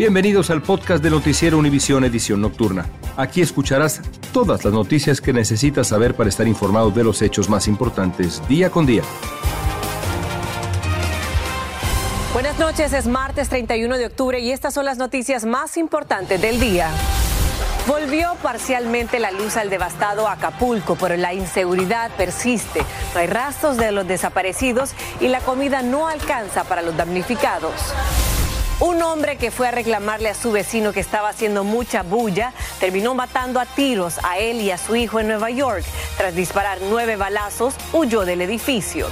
Bienvenidos al podcast de Noticiero Univisión Edición Nocturna. Aquí escucharás todas las noticias que necesitas saber para estar informado de los hechos más importantes día con día. Buenas noches, es martes 31 de octubre y estas son las noticias más importantes del día. Volvió parcialmente la luz al devastado Acapulco, pero la inseguridad persiste. Hay rastros de los desaparecidos y la comida no alcanza para los damnificados. Un hombre que fue a reclamarle a su vecino que estaba haciendo mucha bulla terminó matando a tiros a él y a su hijo en Nueva York. Tras disparar nueve balazos, huyó del edificio.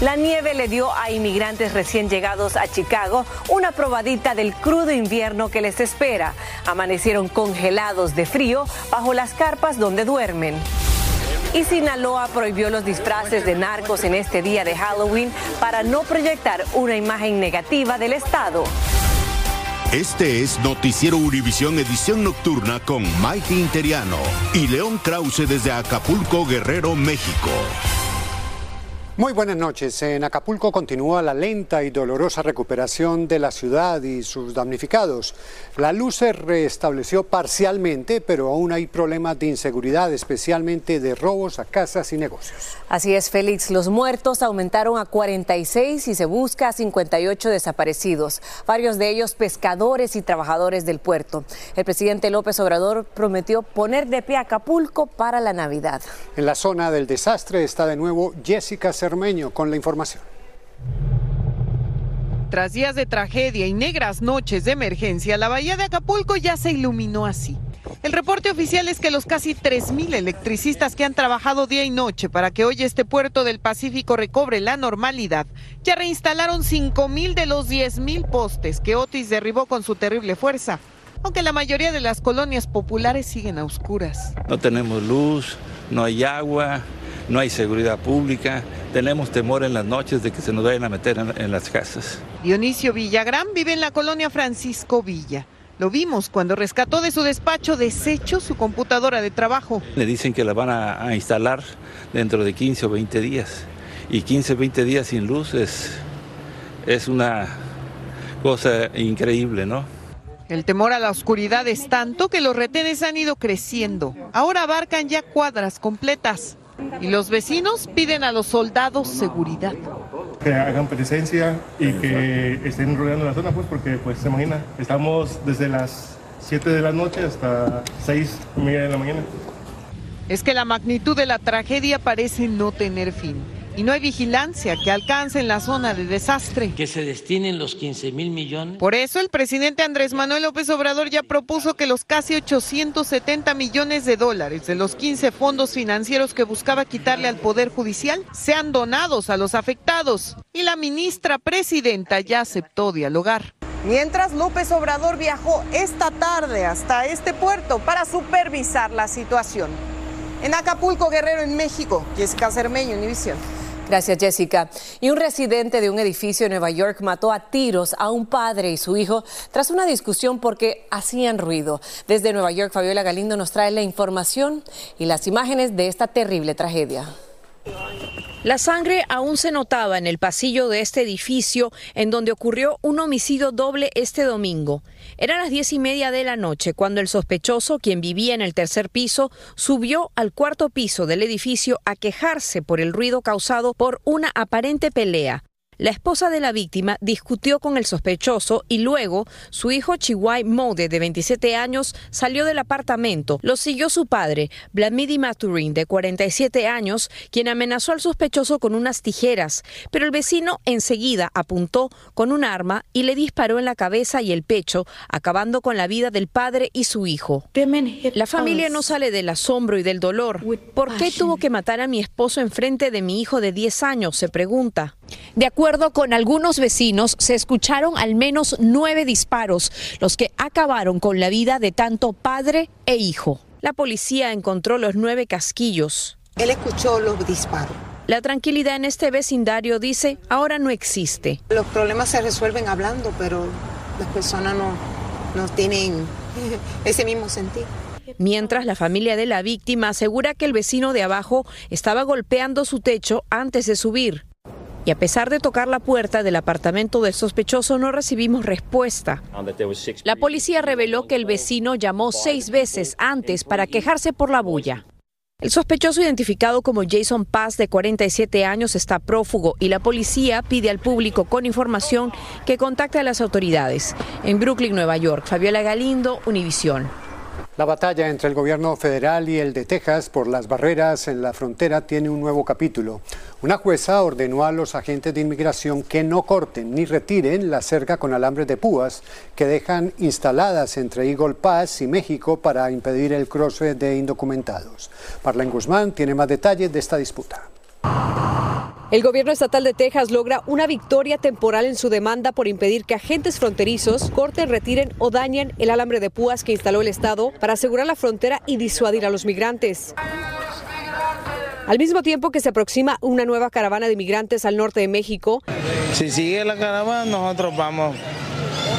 La nieve le dio a inmigrantes recién llegados a Chicago una probadita del crudo invierno que les espera. Amanecieron congelados de frío bajo las carpas donde duermen. Y Sinaloa prohibió los disfraces de narcos en este día de Halloween para no proyectar una imagen negativa del Estado. Este es Noticiero Univisión Edición Nocturna con Mike Interiano y León Krause desde Acapulco, Guerrero, México. Muy buenas noches. En Acapulco continúa la lenta y dolorosa recuperación de la ciudad y sus damnificados. La luz se restableció parcialmente, pero aún hay problemas de inseguridad, especialmente de robos a casas y negocios. Así es, Félix. Los muertos aumentaron a 46 y se busca a 58 desaparecidos, varios de ellos pescadores y trabajadores del puerto. El presidente López Obrador prometió poner de pie Acapulco para la Navidad. En la zona del desastre está de nuevo Jessica Cermeño con la información. Tras días de tragedia y negras noches de emergencia, la bahía de Acapulco ya se iluminó así. El reporte oficial es que los casi 3.000 electricistas que han trabajado día y noche para que hoy este puerto del Pacífico recobre la normalidad, ya reinstalaron 5.000 de los 10.000 postes que Otis derribó con su terrible fuerza, aunque la mayoría de las colonias populares siguen a oscuras. No tenemos luz, no hay agua, no hay seguridad pública, tenemos temor en las noches de que se nos vayan a meter en, en las casas. Dionisio Villagrán vive en la colonia Francisco Villa. Lo vimos cuando rescató de su despacho desecho su computadora de trabajo. Le dicen que la van a, a instalar dentro de 15 o 20 días. Y 15 o 20 días sin luz es, es una cosa increíble, ¿no? El temor a la oscuridad es tanto que los retenes han ido creciendo. Ahora abarcan ya cuadras completas. Y los vecinos piden a los soldados seguridad. Que hagan presencia y que estén rodeando la zona, pues porque, pues, se imagina, estamos desde las 7 de la noche hasta 6 y media de la mañana. Es que la magnitud de la tragedia parece no tener fin. Y no hay vigilancia que alcance en la zona de desastre. Que se destinen los 15 mil millones. Por eso el presidente Andrés Manuel López Obrador ya propuso que los casi 870 millones de dólares de los 15 fondos financieros que buscaba quitarle al Poder Judicial sean donados a los afectados. Y la ministra presidenta ya aceptó dialogar. Mientras López Obrador viajó esta tarde hasta este puerto para supervisar la situación. En Acapulco, Guerrero, en México, Jessica Cermeño, Univisión. Gracias, Jessica. Y un residente de un edificio en Nueva York mató a tiros a un padre y su hijo tras una discusión porque hacían ruido. Desde Nueva York, Fabiola Galindo nos trae la información y las imágenes de esta terrible tragedia. La sangre aún se notaba en el pasillo de este edificio en donde ocurrió un homicidio doble este domingo. Eran las diez y media de la noche cuando el sospechoso, quien vivía en el tercer piso, subió al cuarto piso del edificio a quejarse por el ruido causado por una aparente pelea. La esposa de la víctima discutió con el sospechoso y luego su hijo Chihuay Mode, de 27 años, salió del apartamento. Lo siguió su padre, Blamidi Maturin, de 47 años, quien amenazó al sospechoso con unas tijeras, pero el vecino enseguida apuntó con un arma y le disparó en la cabeza y el pecho, acabando con la vida del padre y su hijo. La familia no sale del asombro y del dolor. ¿Por qué tuvo que matar a mi esposo enfrente de mi hijo de 10 años? se pregunta. De acuerdo con algunos vecinos, se escucharon al menos nueve disparos, los que acabaron con la vida de tanto padre e hijo. La policía encontró los nueve casquillos. Él escuchó los disparos. La tranquilidad en este vecindario, dice, ahora no existe. Los problemas se resuelven hablando, pero las personas no, no tienen ese mismo sentido. Mientras la familia de la víctima asegura que el vecino de abajo estaba golpeando su techo antes de subir. Y a pesar de tocar la puerta del apartamento del sospechoso no recibimos respuesta. La policía reveló que el vecino llamó seis veces antes para quejarse por la bulla. El sospechoso identificado como Jason Paz de 47 años está prófugo y la policía pide al público con información que contacte a las autoridades. En Brooklyn, Nueva York, Fabiola Galindo, Univisión. La batalla entre el gobierno federal y el de Texas por las barreras en la frontera tiene un nuevo capítulo. Una jueza ordenó a los agentes de inmigración que no corten ni retiren la cerca con alambres de púas que dejan instaladas entre Eagle Pass y México para impedir el cruce de indocumentados. Marlene Guzmán tiene más detalles de esta disputa. El gobierno estatal de Texas logra una victoria temporal en su demanda por impedir que agentes fronterizos corten, retiren o dañen el alambre de púas que instaló el Estado para asegurar la frontera y disuadir a los migrantes. Al mismo tiempo que se aproxima una nueva caravana de inmigrantes al norte de México. Si sigue la caravana, nosotros vamos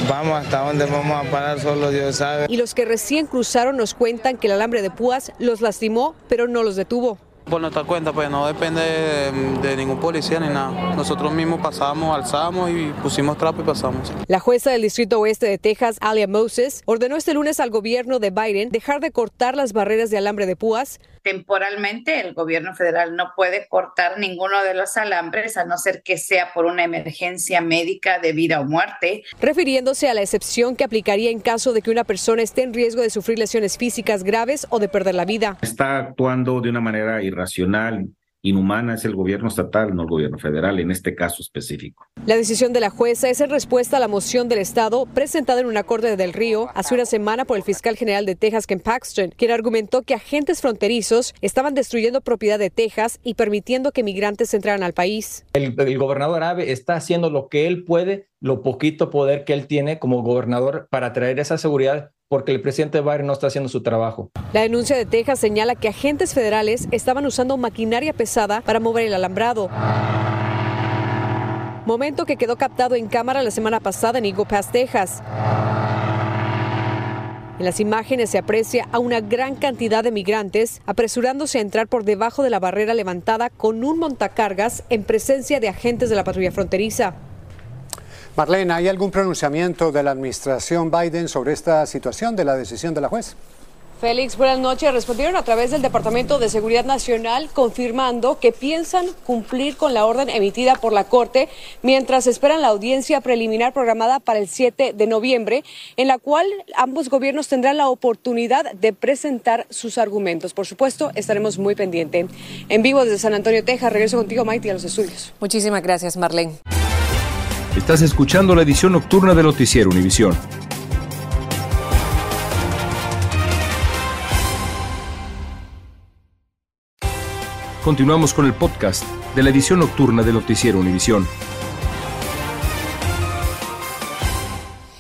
Vamos hasta donde vamos a parar, solo Dios sabe. Y los que recién cruzaron nos cuentan que el alambre de púas los lastimó, pero no los detuvo. Por nuestra cuenta, pues no depende de, ningún policía ni nada. Nosotros mismos pasamos, alzamos y pusimos trapo y pasamos. La jueza del Distrito Oeste de Texas, Alia Moses, ordenó este lunes al gobierno de Biden dejar de cortar las barreras de alambre de púas temporalmente el gobierno federal no puede cortar ninguno de los alambres a no ser que sea por una emergencia médica de vida o muerte. Refiriéndose a la excepción que aplicaría en caso de que una persona esté en riesgo de sufrir lesiones físicas graves o de perder la vida. Está actuando de una manera irracional inhumana es el gobierno estatal, no el gobierno federal, en este caso específico. La decisión de la jueza es en respuesta a la moción del Estado presentada en una corte del Río hace una semana por el fiscal general de Texas, Ken Paxton, quien argumentó que agentes fronterizos estaban destruyendo propiedad de Texas y permitiendo que migrantes entraran al país. El, el gobernador Abe está haciendo lo que él puede, lo poquito poder que él tiene como gobernador para traer esa seguridad porque el presidente Biden no está haciendo su trabajo. La denuncia de Texas señala que agentes federales estaban usando maquinaria pesada para mover el alambrado. Momento que quedó captado en cámara la semana pasada en Eagle Texas. En las imágenes se aprecia a una gran cantidad de migrantes apresurándose a entrar por debajo de la barrera levantada con un montacargas en presencia de agentes de la patrulla fronteriza. Marlene, ¿hay algún pronunciamiento de la administración Biden sobre esta situación de la decisión de la juez? Félix, buenas noches. Respondieron a través del Departamento de Seguridad Nacional confirmando que piensan cumplir con la orden emitida por la Corte mientras esperan la audiencia preliminar programada para el 7 de noviembre, en la cual ambos gobiernos tendrán la oportunidad de presentar sus argumentos. Por supuesto, estaremos muy pendientes. En vivo desde San Antonio, Texas, regreso contigo, Maite, a los estudios. Muchísimas gracias, Marlene. Estás escuchando la edición nocturna de Noticiero Univisión. Continuamos con el podcast de la edición nocturna de Noticiero Univisión.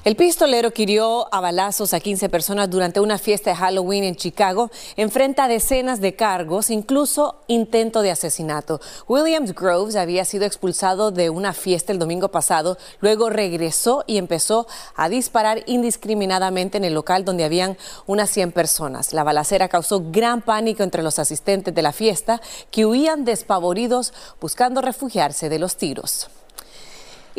El pistolero que hirió a balazos a 15 personas durante una fiesta de Halloween en Chicago enfrenta decenas de cargos, incluso intento de asesinato. Williams Groves había sido expulsado de una fiesta el domingo pasado, luego regresó y empezó a disparar indiscriminadamente en el local donde habían unas 100 personas. La balacera causó gran pánico entre los asistentes de la fiesta que huían despavoridos buscando refugiarse de los tiros.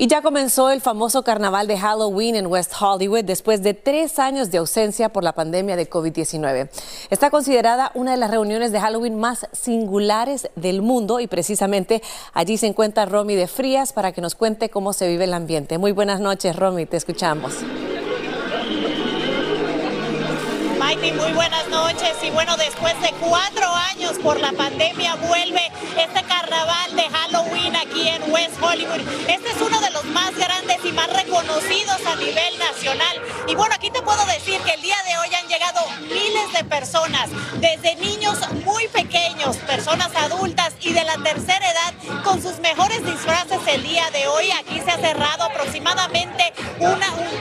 Y ya comenzó el famoso carnaval de Halloween en West Hollywood después de tres años de ausencia por la pandemia de COVID-19. Está considerada una de las reuniones de Halloween más singulares del mundo y precisamente allí se encuentra Romy de Frías para que nos cuente cómo se vive el ambiente. Muy buenas noches, Romy, te escuchamos. Muy buenas noches. Y bueno, después de cuatro años por la pandemia vuelve este carnaval de Halloween aquí en West Hollywood. Este es uno de los más grandes y más reconocidos a nivel nacional. Y bueno, aquí te puedo decir que el día de hoy han llegado miles de personas, desde niños muy pequeños, personas adultas y de la tercera edad, con sus mejores disfraces el día de hoy. Aquí se ha cerrado aproximadamente una, un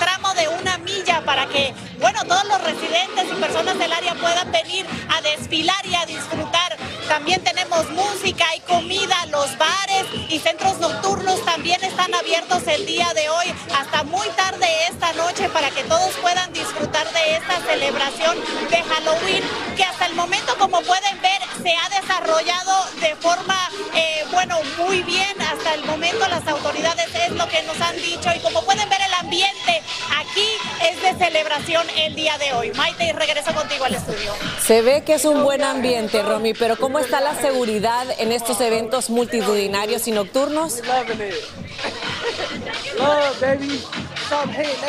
todos los residentes y personas del área puedan venir a desfilar y a disfrutar. También tenemos música y comida, los bares y centros nocturnos también están abiertos el día de hoy hasta muy tarde esta noche para que todos puedan disfrutar de esta celebración de Halloween que hasta el momento como pueden ver se ha desarrollado de forma, eh, muy bien hasta el momento. Las autoridades es lo que nos han dicho y como pueden ver el ambiente aquí es de celebración el día de hoy. Maite, regreso contigo al estudio. Se ve que es un buen ambiente, Romy, pero ¿cómo está la seguridad en estos eventos multitudinarios y nocturnos?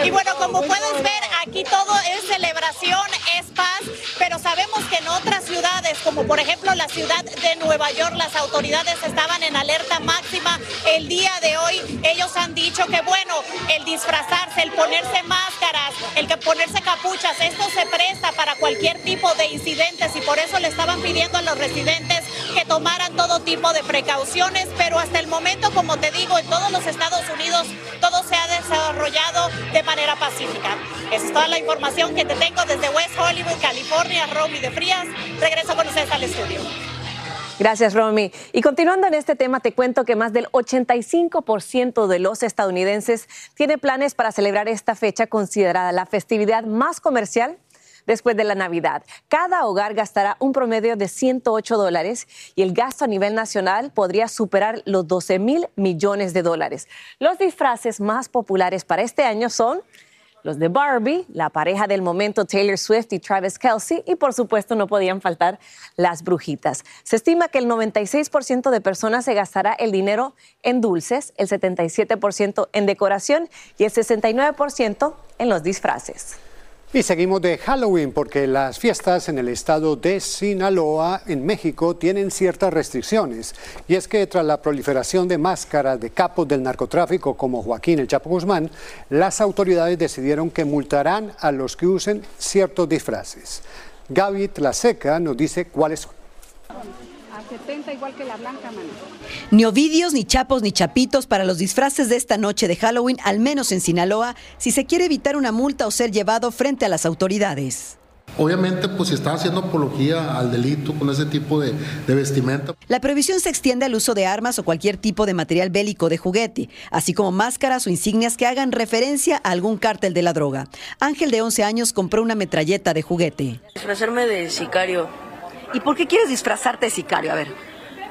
Y bueno, como puedes ver, aquí todo es celebración, es paz, pero sabemos que en otras ciudades, como por ejemplo la ciudad de Nueva York, las autoridades estaban en alerta máxima el día de hoy. Ellos han dicho que bueno, el disfrazarse, el ponerse que ponerse capuchas, esto se presta para cualquier tipo de incidentes y por eso le estaban pidiendo a los residentes que tomaran todo tipo de precauciones, pero hasta el momento, como te digo, en todos los Estados Unidos todo se ha desarrollado de manera pacífica. Esa es toda la información que te tengo desde West Hollywood, California, Romy de Frías. Regreso con ustedes al estudio. Gracias, Romy. Y continuando en este tema, te cuento que más del 85% de los estadounidenses tiene planes para celebrar esta fecha considerada la festividad más comercial después de la Navidad. Cada hogar gastará un promedio de 108 dólares y el gasto a nivel nacional podría superar los 12 mil millones de dólares. Los disfraces más populares para este año son los de Barbie, la pareja del momento Taylor Swift y Travis Kelsey, y por supuesto no podían faltar las brujitas. Se estima que el 96% de personas se gastará el dinero en dulces, el 77% en decoración y el 69% en los disfraces. Y seguimos de Halloween porque las fiestas en el estado de Sinaloa, en México, tienen ciertas restricciones. Y es que tras la proliferación de máscaras de capos del narcotráfico como Joaquín el Chapo Guzmán, las autoridades decidieron que multarán a los que usen ciertos disfraces. Gaby Tlaseca nos dice cuáles son. A 70 igual que la blanca, mano. Ni ovidios, ni chapos, ni chapitos para los disfraces de esta noche de Halloween, al menos en Sinaloa, si se quiere evitar una multa o ser llevado frente a las autoridades. Obviamente, pues si está haciendo apología al delito con ese tipo de, de, vestimenta. La prohibición se extiende al uso de armas o cualquier tipo de material bélico de juguete, así como máscaras o insignias que hagan referencia a algún cártel de la droga. Ángel, de 11 años, compró una metralleta de juguete. Disfrazarme de sicario. ¿Y por qué quieres disfrazarte de sicario? A ver.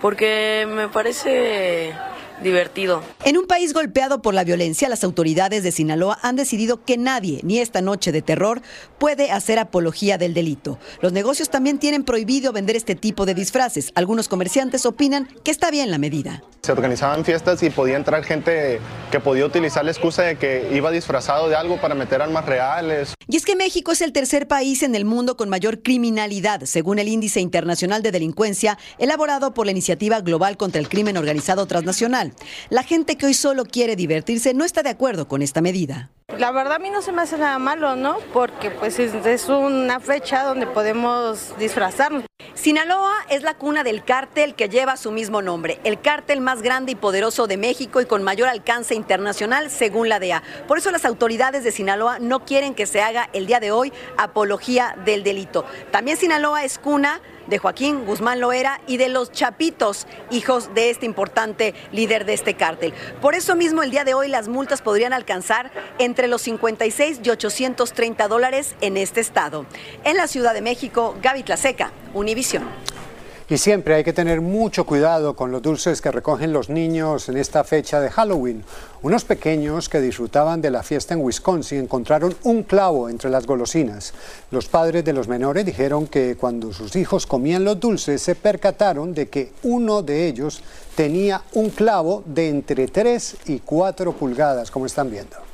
Porque me parece divertido. En un país golpeado por la violencia, las autoridades de Sinaloa han decidido que nadie, ni esta noche de terror, puede hacer apología del delito. Los negocios también tienen prohibido vender este tipo de disfraces. Algunos comerciantes opinan que está bien la medida. Se organizaban fiestas y podía entrar gente que podía utilizar la excusa de que iba disfrazado de algo para meter armas reales. Y es que México es el tercer país en el mundo con mayor criminalidad, según el Índice Internacional de Delincuencia, elaborado por la Iniciativa Global contra el Crimen Organizado Transnacional. La gente que hoy solo quiere divertirse no está de acuerdo con esta medida. La verdad a mí no se me hace nada malo, ¿no? Porque pues es, es una fecha donde podemos disfrazarnos. Sinaloa es la cuna del cártel que lleva su mismo nombre, el cártel más grande y poderoso de México y con mayor alcance internacional según la DEA. Por eso las autoridades de Sinaloa no quieren que se haga el día de hoy apología del delito. También Sinaloa es cuna de Joaquín Guzmán Loera y de los Chapitos, hijos de este importante líder de este cártel. Por eso mismo el día de hoy las multas podrían alcanzar entre los 56 y 830 dólares en este estado. En la Ciudad de México, Gaby Tlaseca, Univisión. Y siempre hay que tener mucho cuidado con los dulces que recogen los niños en esta fecha de Halloween. Unos pequeños que disfrutaban de la fiesta en Wisconsin encontraron un clavo entre las golosinas. Los padres de los menores dijeron que cuando sus hijos comían los dulces se percataron de que uno de ellos tenía un clavo de entre 3 y 4 pulgadas, como están viendo.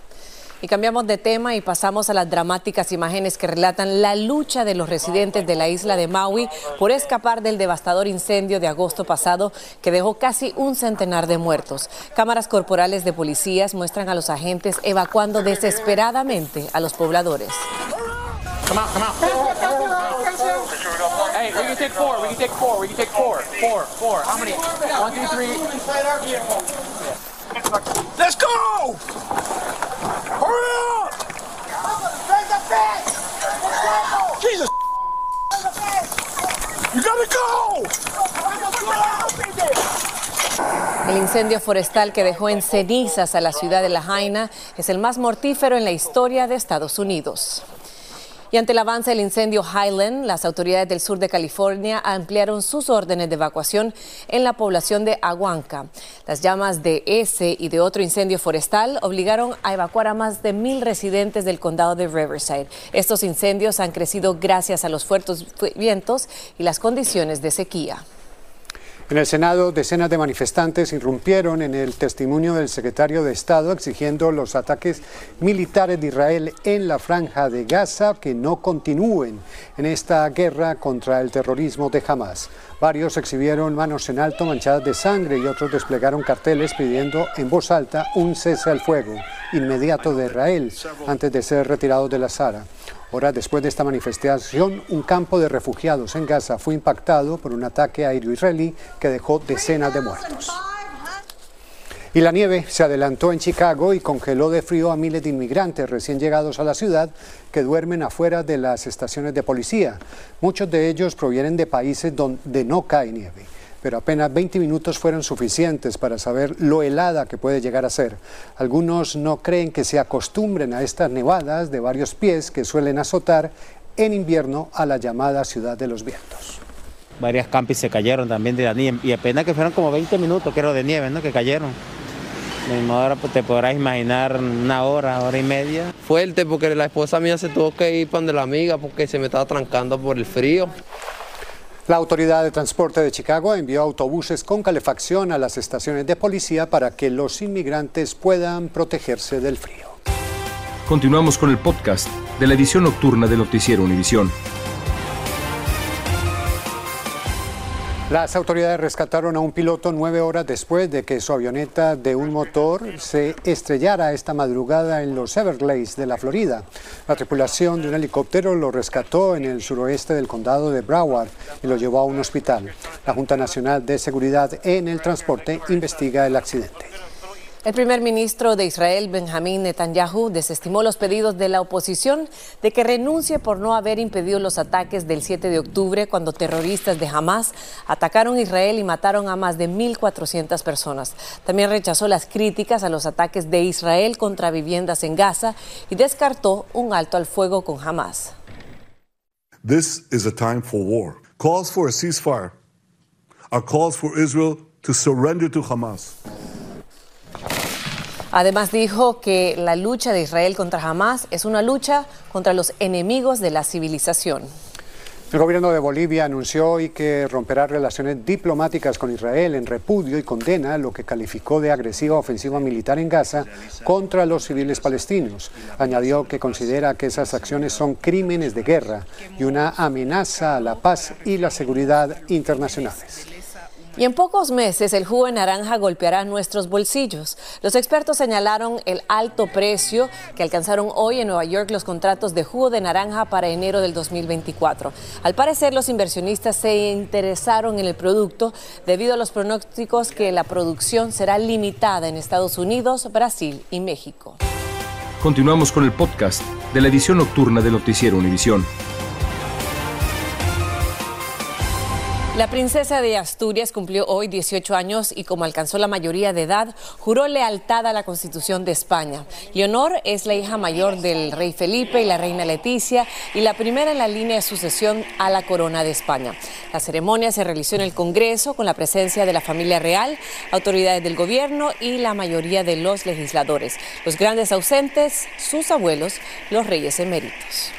Y cambiamos de tema y pasamos a las dramáticas imágenes que relatan la lucha de los residentes de la isla de Maui por escapar del devastador incendio de agosto pasado que dejó casi un centenar de muertos. Cámaras corporales de policías muestran a los agentes evacuando desesperadamente a los pobladores. Let's go! El incendio forestal que dejó en cenizas a la ciudad de La Jaina es el más mortífero en la historia de Estados Unidos. Y ante el avance del incendio Highland, las autoridades del sur de California ampliaron sus órdenes de evacuación en la población de Aguanca. Las llamas de ese y de otro incendio forestal obligaron a evacuar a más de mil residentes del condado de Riverside. Estos incendios han crecido gracias a los fuertes vientos y las condiciones de sequía. En el Senado, decenas de manifestantes irrumpieron en el testimonio del secretario de Estado exigiendo los ataques militares de Israel en la franja de Gaza que no continúen en esta guerra contra el terrorismo de Hamas. Varios exhibieron manos en alto manchadas de sangre y otros desplegaron carteles pidiendo en voz alta un cese al fuego inmediato de Israel antes de ser retirados de la Sara. Horas después de esta manifestación, un campo de refugiados en Gaza fue impactado por un ataque aéreo israelí que dejó decenas de muertos. Y la nieve se adelantó en Chicago y congeló de frío a miles de inmigrantes recién llegados a la ciudad que duermen afuera de las estaciones de policía. Muchos de ellos provienen de países donde no cae nieve pero apenas 20 minutos fueron suficientes para saber lo helada que puede llegar a ser. Algunos no creen que se acostumbren a estas nevadas de varios pies que suelen azotar en invierno a la llamada ciudad de los vientos. Varias campis se cayeron también de la nieve y apenas que fueron como 20 minutos, creo, de nieve, ¿no? Que cayeron. Ahora pues, te podrás imaginar una hora, hora y media. Fuerte porque la esposa mía se tuvo que ir para la amiga porque se me estaba trancando por el frío. La Autoridad de Transporte de Chicago envió autobuses con calefacción a las estaciones de policía para que los inmigrantes puedan protegerse del frío. Continuamos con el podcast de la edición nocturna de Noticiero Univisión. Las autoridades rescataron a un piloto nueve horas después de que su avioneta de un motor se estrellara esta madrugada en los Everglades de la Florida. La tripulación de un helicóptero lo rescató en el suroeste del condado de Broward y lo llevó a un hospital. La Junta Nacional de Seguridad en el Transporte investiga el accidente. El primer ministro de Israel, Benjamín Netanyahu, desestimó los pedidos de la oposición de que renuncie por no haber impedido los ataques del 7 de octubre cuando terroristas de Hamas atacaron Israel y mataron a más de 1.400 personas. También rechazó las críticas a los ataques de Israel contra viviendas en Gaza y descartó un alto al fuego con Hamas. This is a time for war. Calls for a ceasefire are calls for Israel to surrender to Hamas. Además dijo que la lucha de Israel contra Hamas es una lucha contra los enemigos de la civilización. El gobierno de Bolivia anunció hoy que romperá relaciones diplomáticas con Israel en repudio y condena lo que calificó de agresiva ofensiva militar en Gaza contra los civiles palestinos. Añadió que considera que esas acciones son crímenes de guerra y una amenaza a la paz y la seguridad internacionales. Y en pocos meses el jugo de naranja golpeará nuestros bolsillos. Los expertos señalaron el alto precio que alcanzaron hoy en Nueva York los contratos de jugo de naranja para enero del 2024. Al parecer los inversionistas se interesaron en el producto debido a los pronósticos que la producción será limitada en Estados Unidos, Brasil y México. Continuamos con el podcast de la edición nocturna de Noticiero Univisión. La princesa de Asturias cumplió hoy 18 años y como alcanzó la mayoría de edad, juró lealtad a la Constitución de España. Leonor es la hija mayor del rey Felipe y la reina Leticia y la primera en la línea de sucesión a la corona de España. La ceremonia se realizó en el Congreso con la presencia de la familia real, autoridades del gobierno y la mayoría de los legisladores. Los grandes ausentes, sus abuelos, los reyes eméritos.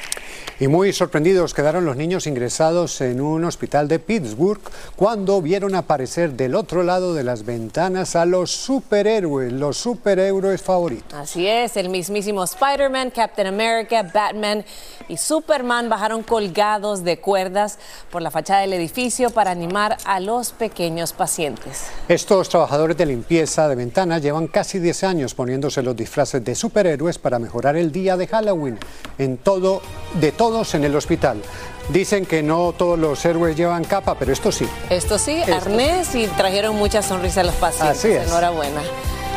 Y muy sorprendidos quedaron los niños ingresados en un hospital de Pittsburgh cuando vieron aparecer del otro lado de las ventanas a los superhéroes, los superhéroes favoritos. Así es, el mismísimo Spider-Man, Captain America, Batman y Superman bajaron colgados de cuerdas por la fachada del edificio para animar a los pequeños pacientes. Estos trabajadores de limpieza de ventanas llevan casi 10 años poniéndose los disfraces de superhéroes para mejorar el día de Halloween en todo, de todos en el hospital. Dicen que no todos los héroes llevan capa, pero esto sí. Esto sí, arnés y trajeron muchas sonrisas a los pacientes. Así es. Enhorabuena.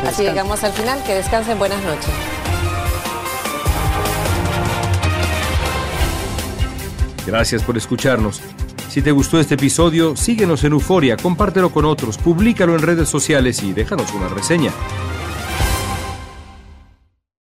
Así llegamos al final. Que descansen. Buenas noches. Gracias por escucharnos. Si te gustó este episodio, síguenos en Euforia, compártelo con otros, públicalo en redes sociales y déjanos una reseña.